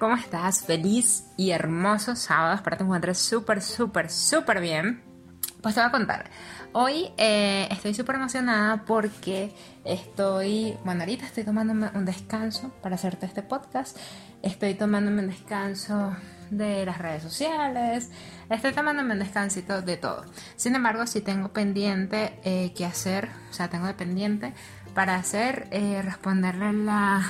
¿cómo estás? Feliz y hermoso sábado. Espero te encuentres súper, súper, súper bien. Pues te voy a contar. Hoy eh, estoy súper emocionada porque estoy, bueno, ahorita estoy tomándome un descanso para hacerte este podcast. Estoy tomándome un descanso de las redes sociales. Estoy tomándome un descansito de todo. Sin embargo, sí tengo pendiente eh, que hacer, o sea, tengo de pendiente para hacer, eh, responderle la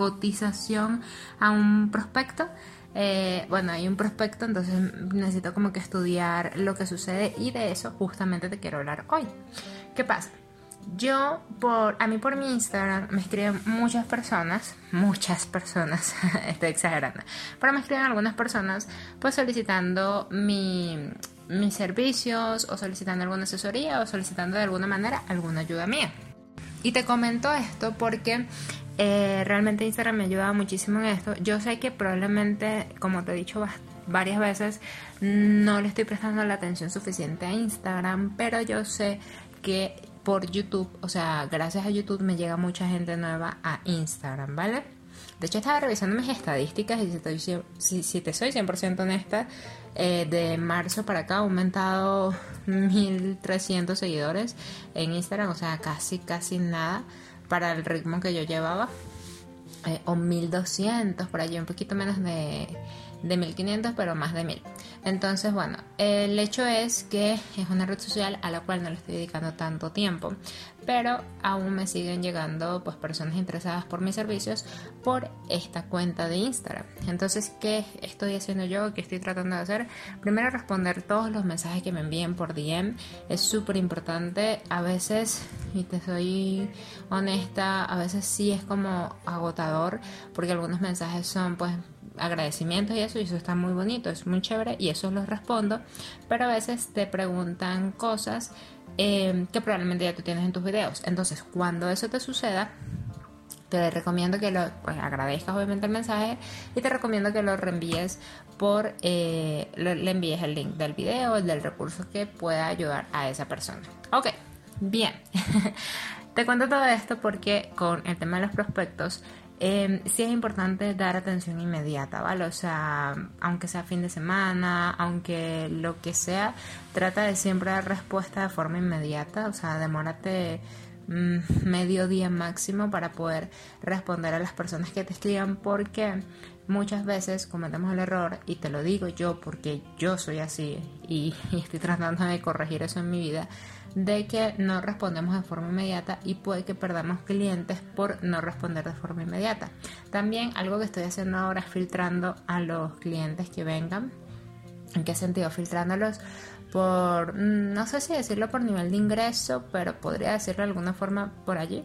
cotización a un prospecto. Eh, bueno, hay un prospecto, entonces necesito como que estudiar lo que sucede y de eso justamente te quiero hablar hoy. ¿Qué pasa? Yo, por, a mí por mi Instagram me escriben muchas personas, muchas personas, estoy exagerando, pero me escriben algunas personas pues solicitando mi, mis servicios o solicitando alguna asesoría o solicitando de alguna manera alguna ayuda mía. Y te comento esto porque eh, realmente Instagram me ayuda muchísimo en esto. Yo sé que probablemente, como te he dicho varias veces, no le estoy prestando la atención suficiente a Instagram, pero yo sé que por YouTube, o sea, gracias a YouTube me llega mucha gente nueva a Instagram, ¿vale? De hecho, estaba revisando mis estadísticas y si, si, te soy 100% honesta, eh, de marzo para acá ha aumentado 1300 seguidores en Instagram, o sea, casi, casi nada para el ritmo que yo llevaba. Eh, o 1200, por allí un poquito menos de, de 1500, pero más de 1000. Entonces, bueno, el hecho es que es una red social a la cual no le estoy dedicando tanto tiempo, pero aún me siguen llegando pues personas interesadas por mis servicios por esta cuenta de Instagram. Entonces, ¿qué estoy haciendo yo? ¿Qué estoy tratando de hacer? Primero responder todos los mensajes que me envíen por DM. Es súper importante. A veces, y te soy honesta, a veces sí es como agotador porque algunos mensajes son pues agradecimientos y eso, y eso está muy bonito, es muy chévere y eso los respondo, pero a veces te preguntan cosas eh, que probablemente ya tú tienes en tus videos. Entonces, cuando eso te suceda, te recomiendo que lo pues, agradezcas obviamente el mensaje y te recomiendo que lo reenvíes por eh, le envíes el link del video el del recurso que pueda ayudar a esa persona ok bien te cuento todo esto porque con el tema de los prospectos eh, sí es importante dar atención inmediata, ¿vale? O sea, aunque sea fin de semana, aunque lo que sea, trata de siempre dar respuesta de forma inmediata, o sea, demórate mm, medio día máximo para poder responder a las personas que te escriban porque muchas veces cometemos el error y te lo digo yo porque yo soy así y estoy tratando de corregir eso en mi vida de que no respondemos de forma inmediata y puede que perdamos clientes por no responder de forma inmediata. También algo que estoy haciendo ahora es filtrando a los clientes que vengan. ¿En qué sentido? Filtrándolos por, no sé si decirlo por nivel de ingreso, pero podría decirlo de alguna forma por allí.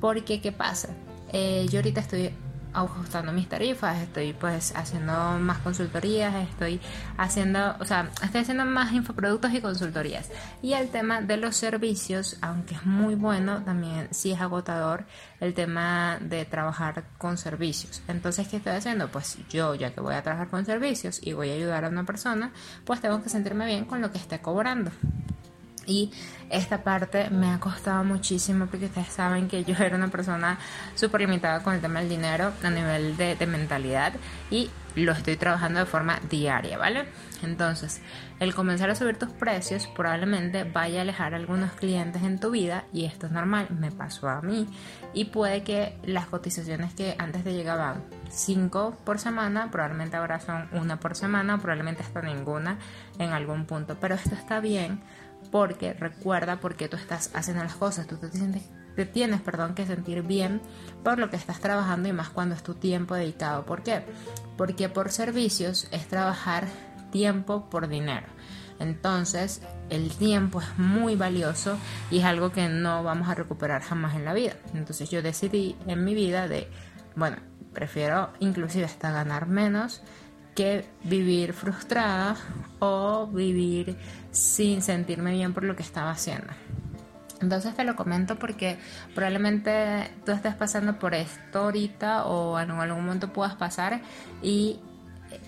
Porque, ¿qué pasa? Eh, yo ahorita estoy ajustando mis tarifas, estoy pues haciendo más consultorías, estoy haciendo, o sea, estoy haciendo más infoproductos y consultorías. Y el tema de los servicios, aunque es muy bueno, también sí es agotador el tema de trabajar con servicios. Entonces, ¿qué estoy haciendo? Pues yo, ya que voy a trabajar con servicios y voy a ayudar a una persona, pues tengo que sentirme bien con lo que esté cobrando. Y esta parte me ha costado muchísimo porque ustedes saben que yo era una persona súper limitada con el tema del dinero a nivel de, mentalidad y lo estoy trabajando de forma diaria, ¿vale? Entonces, el comenzar a subir tus precios probablemente vaya a alejar algunos clientes en tu vida y esto es normal, me pasó a mí y puede que las cotizaciones que antes te llegaban 5 por semana, probablemente ahora son una por semana, probablemente hasta ninguna en algún punto, pero esto está bien porque recuerda por qué tú estás haciendo las cosas, tú te, tienes perdón, que sentir bien por lo que estás trabajando y más cuando es tu tiempo dedicado. ¿Por qué? Porque por servicios es trabajar tiempo por dinero. Entonces, el tiempo es muy valioso y es algo que no vamos a recuperar jamás en la vida. Entonces, yo decidí en mi vida de, bueno, prefiero inclusive hasta ganar menos que vivir frustrada o vivir sin sentirme bien por lo que estaba haciendo. Entonces te lo comento porque probablemente tú estés pasando por esto ahorita o en algún momento puedas pasar y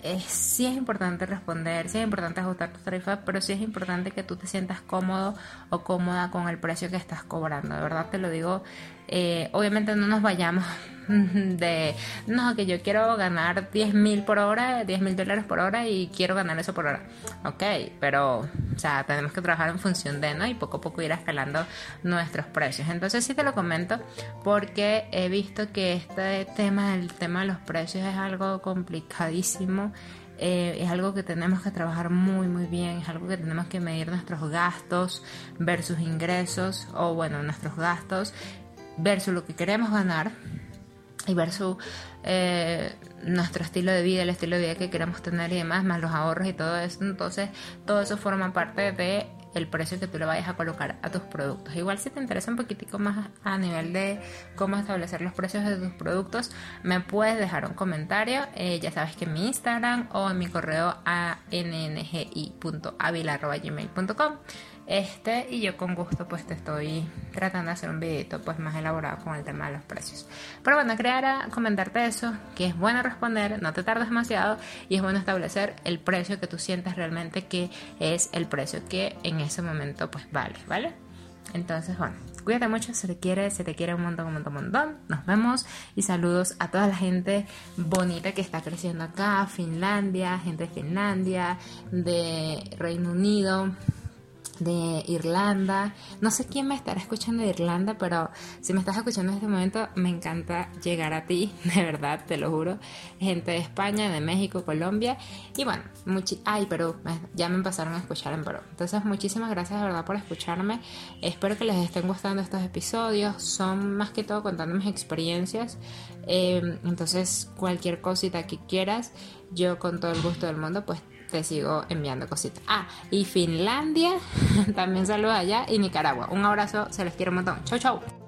es, sí es importante responder, sí es importante ajustar tus tarifas, pero sí es importante que tú te sientas cómodo o cómoda con el precio que estás cobrando. De verdad te lo digo, eh, obviamente no nos vayamos de, no, que yo quiero ganar 10 mil por hora, 10 mil dólares por hora y quiero ganar eso por hora. Ok, pero, o sea, tenemos que trabajar en función de, ¿no? Y poco a poco ir escalando nuestros precios. Entonces sí te lo comento porque he visto que este tema, el tema de los precios es algo complicadísimo. Eh, es algo que tenemos que trabajar muy muy bien, es algo que tenemos que medir nuestros gastos versus ingresos o bueno, nuestros gastos versus lo que queremos ganar y versus eh, nuestro estilo de vida, el estilo de vida que queremos tener y demás, más los ahorros y todo eso. Entonces, todo eso forma parte de el precio que tú le vayas a colocar a tus productos. Igual si te interesa un poquitico más a nivel de cómo establecer los precios de tus productos, me puedes dejar un comentario. Eh, ya sabes que en mi Instagram o en mi correo a nngi.avila.gmail.com este y yo con gusto pues te estoy tratando de hacer un videito pues más elaborado con el tema de los precios. Pero bueno, crear comentarte eso, que es bueno responder, no te tardes demasiado y es bueno establecer el precio que tú sientes realmente que es el precio que en ese momento pues vale, ¿vale? Entonces, bueno, cuídate mucho, se te quiere, se te quiere un montón, un montón, un montón. Nos vemos y saludos a toda la gente bonita que está creciendo acá, Finlandia, gente de Finlandia, de Reino Unido, de Irlanda. No sé quién me estará escuchando de Irlanda, pero si me estás escuchando en este momento, me encanta llegar a ti, de verdad, te lo juro. Gente de España, de México, Colombia. Y bueno, ay, Perú, ya me empezaron a escuchar en Perú. Entonces, muchísimas gracias de verdad por escucharme. Espero que les estén gustando estos episodios. Son más que todo contando mis experiencias. Em, entonces, cualquier cosita que quieras, yo con todo el gusto del mundo, pues te sigo enviando cositas. Ah, y Finlandia, también saludos allá, y Nicaragua. Un abrazo, se les quiero un montón. Chau, chau.